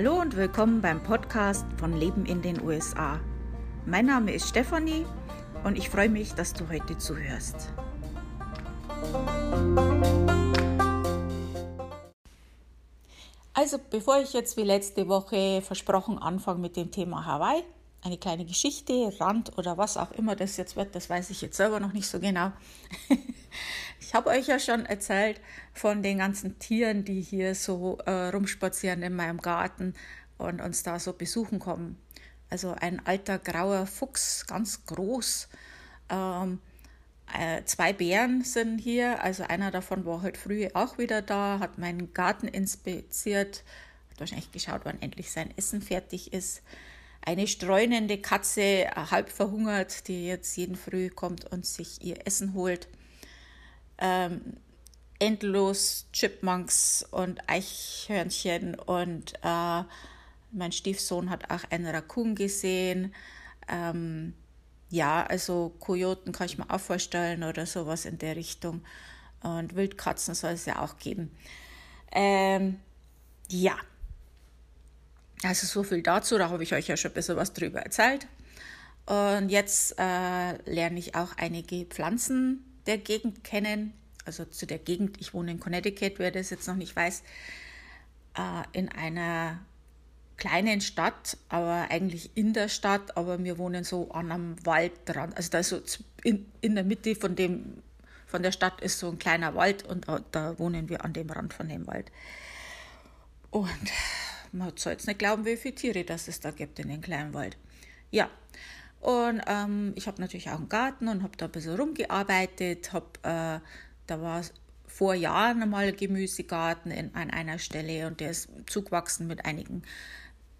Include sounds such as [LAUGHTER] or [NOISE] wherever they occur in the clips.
Hallo und willkommen beim Podcast von Leben in den USA. Mein Name ist Stefanie und ich freue mich, dass du heute zuhörst. Also, bevor ich jetzt wie letzte Woche versprochen anfange mit dem Thema Hawaii, eine kleine Geschichte, Rand oder was auch immer das jetzt wird, das weiß ich jetzt selber noch nicht so genau. [LAUGHS] ich habe euch ja schon erzählt von den ganzen Tieren, die hier so äh, rumspazieren in meinem Garten und uns da so besuchen kommen. Also ein alter grauer Fuchs, ganz groß. Ähm, äh, zwei Bären sind hier, also einer davon war heute früh auch wieder da, hat meinen Garten inspiziert, hat wahrscheinlich geschaut, wann endlich sein Essen fertig ist eine streunende Katze, halb verhungert, die jetzt jeden Früh kommt und sich ihr Essen holt. Ähm, endlos Chipmunks und Eichhörnchen und äh, mein Stiefsohn hat auch einen Raccoon gesehen. Ähm, ja, also Kojoten kann ich mir auch vorstellen oder sowas in der Richtung. Und Wildkatzen soll es ja auch geben. Ähm, ja, also so viel dazu, da habe ich euch ja schon ein bisschen was drüber erzählt. Und jetzt äh, lerne ich auch einige Pflanzen der Gegend kennen. Also zu der Gegend, ich wohne in Connecticut, wer das jetzt noch nicht weiß, äh, in einer kleinen Stadt, aber eigentlich in der Stadt, aber wir wohnen so an einem Wald dran. Also da so in, in der Mitte von dem von der Stadt ist so ein kleiner Wald und da, wohnen wir an dem Rand von dem Wald. Und man soll jetzt nicht glauben, wie viele Tiere das es da gibt in den kleinen Wald. Ja, und ähm, ich habe natürlich auch einen Garten und habe da ein bisschen rumgearbeitet. Hab, äh, da war vor Jahren einmal ein Gemüsegarten in, an einer Stelle und der ist zugewachsen mit einigen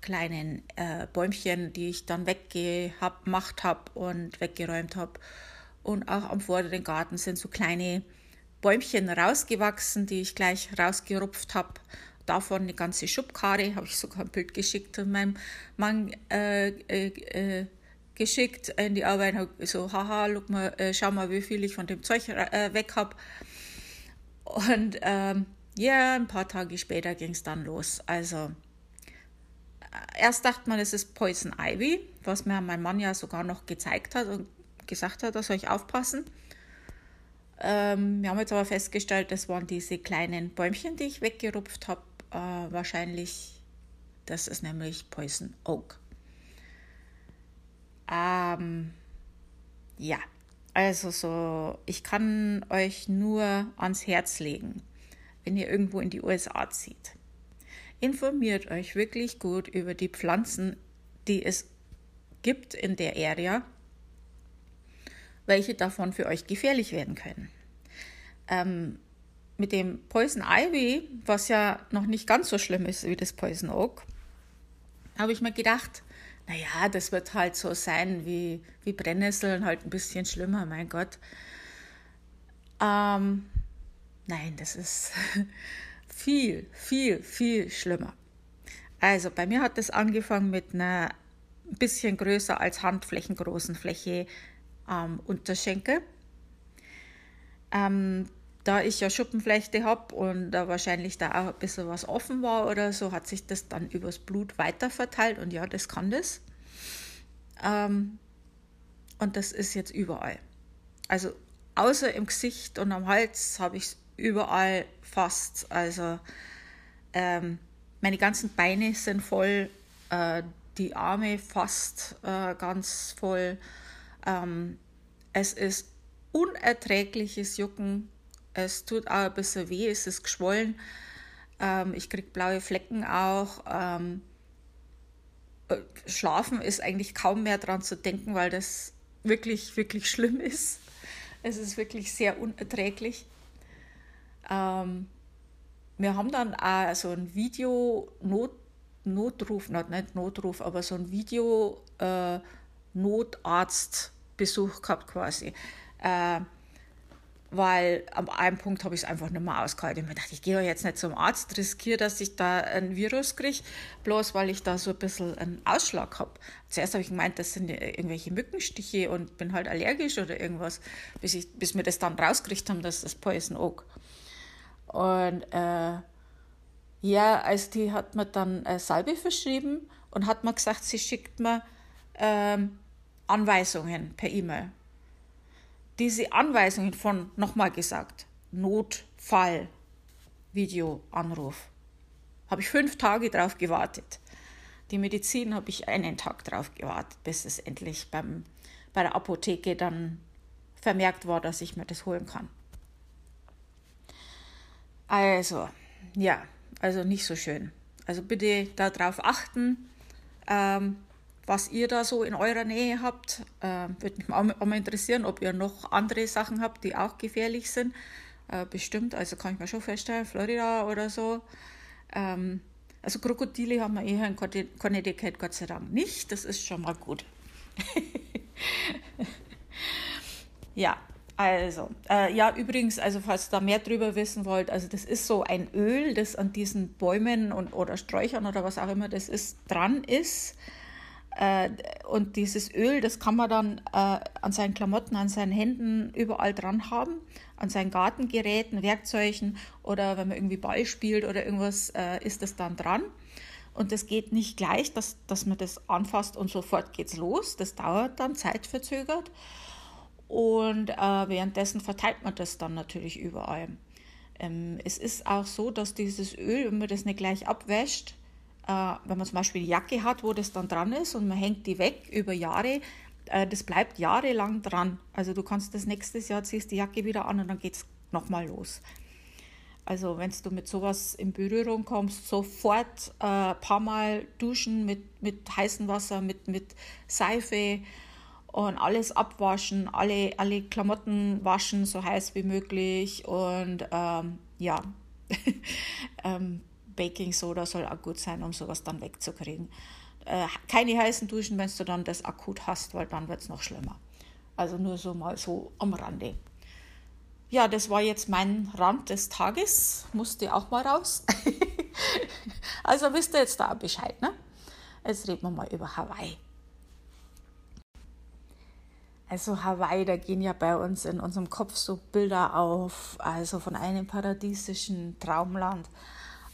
kleinen äh, Bäumchen, die ich dann weggemacht habe und weggeräumt habe. Und auch am vorderen Garten sind so kleine Bäumchen rausgewachsen, die ich gleich rausgerupft habe davon eine ganze Schubkarre, habe ich sogar ein Bild geschickt und meinem Mann äh, äh, äh geschickt in die Arbeit. So, haha, guck mal, äh, schau mal, wie viel ich von dem Zeug äh, weg habe. Und ähm, ja, ein paar Tage später ging es dann los. Also, äh, erst dachte man, es ist Poison Ivy, was mir mein Mann ja sogar noch gezeigt hat und gesagt hat, da soll ich aufpassen. Ähm, wir haben jetzt aber festgestellt, das waren diese kleinen Bäumchen, die ich weggerupft habe äh, wahrscheinlich, das ist nämlich Poison Oak. Ähm, ja, also so, ich kann euch nur ans Herz legen, wenn ihr irgendwo in die USA zieht. Informiert euch wirklich gut über die Pflanzen, die es gibt in der Area, welche davon für euch gefährlich werden können. Ähm, mit dem Poison Ivy, was ja noch nicht ganz so schlimm ist wie das Poison Oak, habe ich mir gedacht, naja, das wird halt so sein wie, wie Brennnesseln, halt ein bisschen schlimmer, mein Gott. Ähm, nein, das ist [LAUGHS] viel, viel, viel schlimmer. Also bei mir hat das angefangen mit einer ein bisschen größer als handflächengroßen Fläche am Unterschenkel. Ähm, da ich ja Schuppenflechte habe und da wahrscheinlich da auch ein bisschen was offen war oder so, hat sich das dann übers Blut weiterverteilt und ja, das kann das. Ähm, und das ist jetzt überall. Also außer im Gesicht und am Hals habe ich es überall fast. Also ähm, meine ganzen Beine sind voll, äh, die Arme fast äh, ganz voll. Ähm, es ist unerträgliches Jucken es tut auch ein bisschen weh, es ist geschwollen. Ähm, ich kriege blaue Flecken auch. Ähm, äh, Schlafen ist eigentlich kaum mehr dran zu denken, weil das wirklich, wirklich schlimm [LAUGHS] ist. Es ist wirklich sehr unerträglich. Ähm, wir haben dann auch so ein Video Not, Notruf, nicht Notruf, aber so ein Video äh, Notarztbesuch gehabt quasi. Äh, weil am einem Punkt habe ich es einfach nicht mehr ausgehalten. Ich dachte, ich gehe jetzt nicht zum Arzt, riskiere, dass ich da ein Virus kriege, bloß weil ich da so ein bisschen einen Ausschlag habe. Zuerst habe ich gemeint, das sind irgendwelche Mückenstiche und bin halt allergisch oder irgendwas, bis, ich, bis wir das dann rausgekriegt haben, dass das Poison Oak. Und äh, Ja, also die hat mir dann äh, Salbe verschrieben und hat mir gesagt, sie schickt mir ähm, Anweisungen per E-Mail. Diese Anweisungen von, nochmal gesagt, Notfall, Videoanruf. Habe ich fünf Tage drauf gewartet. Die Medizin habe ich einen Tag drauf gewartet, bis es endlich beim, bei der Apotheke dann vermerkt war, dass ich mir das holen kann. Also, ja, also nicht so schön. Also bitte darauf achten, ähm, was ihr da so in eurer Nähe habt. Äh, Würde mich auch mal interessieren, ob ihr noch andere Sachen habt, die auch gefährlich sind. Äh, bestimmt, also kann ich mir schon feststellen, Florida oder so. Ähm, also Krokodile haben wir eher in Connecticut Gott sei Dank nicht. Das ist schon mal gut. [LAUGHS] ja, also, äh, ja, übrigens, also falls ihr da mehr drüber wissen wollt, also das ist so ein Öl, das an diesen Bäumen und, oder Sträuchern oder was auch immer das ist, dran ist. Äh, und dieses Öl, das kann man dann äh, an seinen Klamotten, an seinen Händen überall dran haben, an seinen Gartengeräten, Werkzeugen oder wenn man irgendwie Ball spielt oder irgendwas, äh, ist das dann dran. Und das geht nicht gleich, dass, dass man das anfasst und sofort geht's los. Das dauert dann zeitverzögert. Und äh, währenddessen verteilt man das dann natürlich überall. Ähm, es ist auch so, dass dieses Öl, wenn man das nicht gleich abwäscht, wenn man zum Beispiel die Jacke hat, wo das dann dran ist und man hängt die weg über Jahre, äh, das bleibt jahrelang dran. Also du kannst das nächstes Jahr, ziehst die Jacke wieder an und dann geht es nochmal los. Also wenn du mit sowas in Berührung kommst, sofort ein äh, paar Mal duschen mit, mit heißem Wasser, mit, mit Seife, und alles abwaschen, alle, alle Klamotten waschen, so heiß wie möglich und ähm, ja, [LAUGHS] ähm, Baking Soda soll auch gut sein, um sowas dann wegzukriegen. Äh, keine heißen Duschen, wenn du dann das akut hast, weil dann wird es noch schlimmer. Also nur so mal so am Rande. Ja, das war jetzt mein Rand des Tages, musste auch mal raus. [LAUGHS] also wisst ihr jetzt da Bescheid, ne? Jetzt reden wir mal über Hawaii. Also Hawaii, da gehen ja bei uns in unserem Kopf so Bilder auf, also von einem paradiesischen Traumland.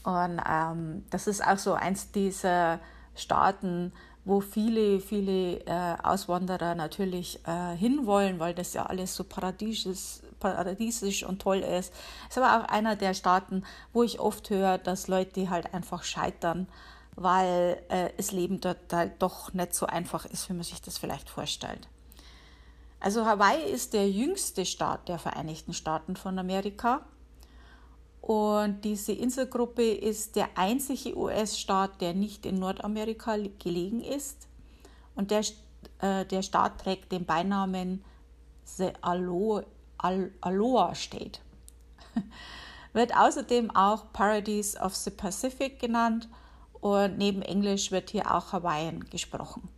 Und ähm, das ist auch so eins dieser Staaten, wo viele, viele äh, Auswanderer natürlich äh, hinwollen, weil das ja alles so paradiesisch, paradiesisch und toll ist. Es ist aber auch einer der Staaten, wo ich oft höre, dass Leute halt einfach scheitern, weil äh, das Leben dort halt doch nicht so einfach ist, wie man sich das vielleicht vorstellt. Also Hawaii ist der jüngste Staat der Vereinigten Staaten von Amerika. Und diese Inselgruppe ist der einzige US-Staat, der nicht in Nordamerika gelegen ist. Und der, äh, der Staat trägt den Beinamen The Aloha, Aloha State. [LAUGHS] wird außerdem auch Paradise of the Pacific genannt und neben Englisch wird hier auch Hawaiian gesprochen.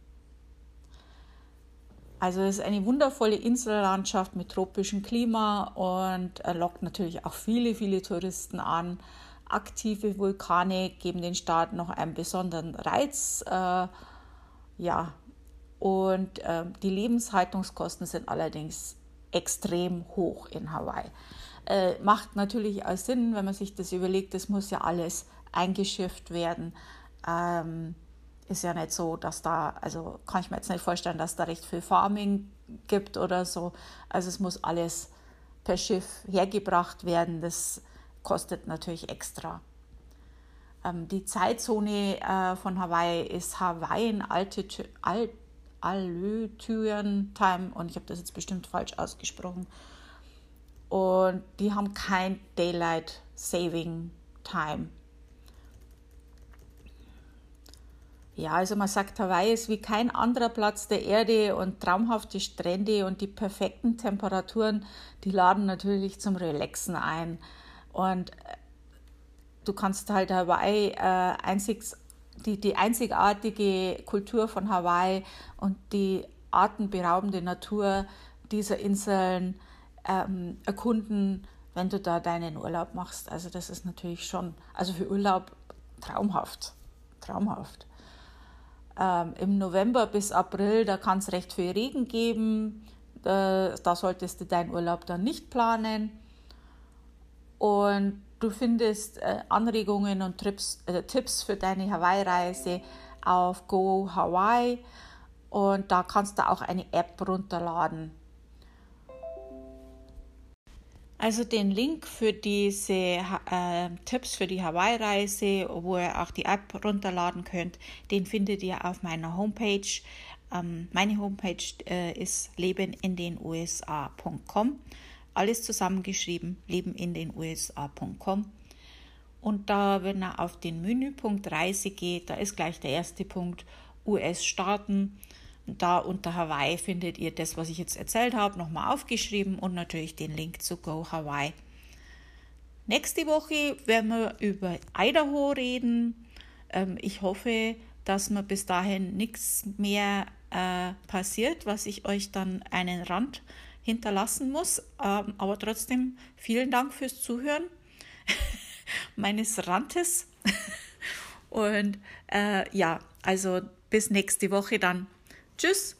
Also es ist eine wundervolle Insellandschaft mit tropischem Klima und lockt natürlich auch viele, viele Touristen an. Aktive Vulkane geben den Staat noch einen besonderen Reiz. Äh, ja, und äh, die Lebenshaltungskosten sind allerdings extrem hoch in Hawaii. Äh, macht natürlich auch Sinn, wenn man sich das überlegt, das muss ja alles eingeschifft werden. Ähm, ist ja nicht so, dass da, also kann ich mir jetzt nicht vorstellen, dass da recht viel Farming gibt oder so. Also es muss alles per Schiff hergebracht werden. Das kostet natürlich extra. Ähm, die Zeitzone äh, von Hawaii ist Hawaiian Altitude Time und ich habe das jetzt bestimmt falsch ausgesprochen. Und die haben kein Daylight Saving Time. Ja, also man sagt, Hawaii ist wie kein anderer Platz der Erde und traumhafte Strände und die perfekten Temperaturen, die laden natürlich zum Relaxen ein. Und äh, du kannst halt Hawaii äh, einzigs, die, die einzigartige Kultur von Hawaii und die atemberaubende Natur dieser Inseln ähm, erkunden, wenn du da deinen Urlaub machst. Also das ist natürlich schon, also für Urlaub traumhaft, traumhaft. Ähm, Im November bis April, da kann es recht viel Regen geben. Äh, da solltest du deinen Urlaub dann nicht planen. Und Du findest äh, Anregungen und Trips, äh, Tipps für deine Hawaii-Reise auf Go Hawaii und da kannst du auch eine App runterladen. Also den Link für diese äh, Tipps für die Hawaii-Reise, wo ihr auch die App runterladen könnt, den findet ihr auf meiner Homepage. Ähm, meine Homepage äh, ist lebenindenusa.com. Alles zusammengeschrieben, lebenindenusa.com. Und da, wenn ihr auf den Menüpunkt Reise geht, da ist gleich der erste Punkt US-Staaten. Da unter Hawaii findet ihr das, was ich jetzt erzählt habe, nochmal aufgeschrieben und natürlich den Link zu Go Hawaii. Nächste Woche werden wir über Idaho reden. Ähm, ich hoffe, dass mir bis dahin nichts mehr äh, passiert, was ich euch dann einen Rand hinterlassen muss. Ähm, aber trotzdem vielen Dank fürs Zuhören [LAUGHS] meines Rantes. [LAUGHS] Und äh, ja, also bis nächste Woche dann. Tschüss.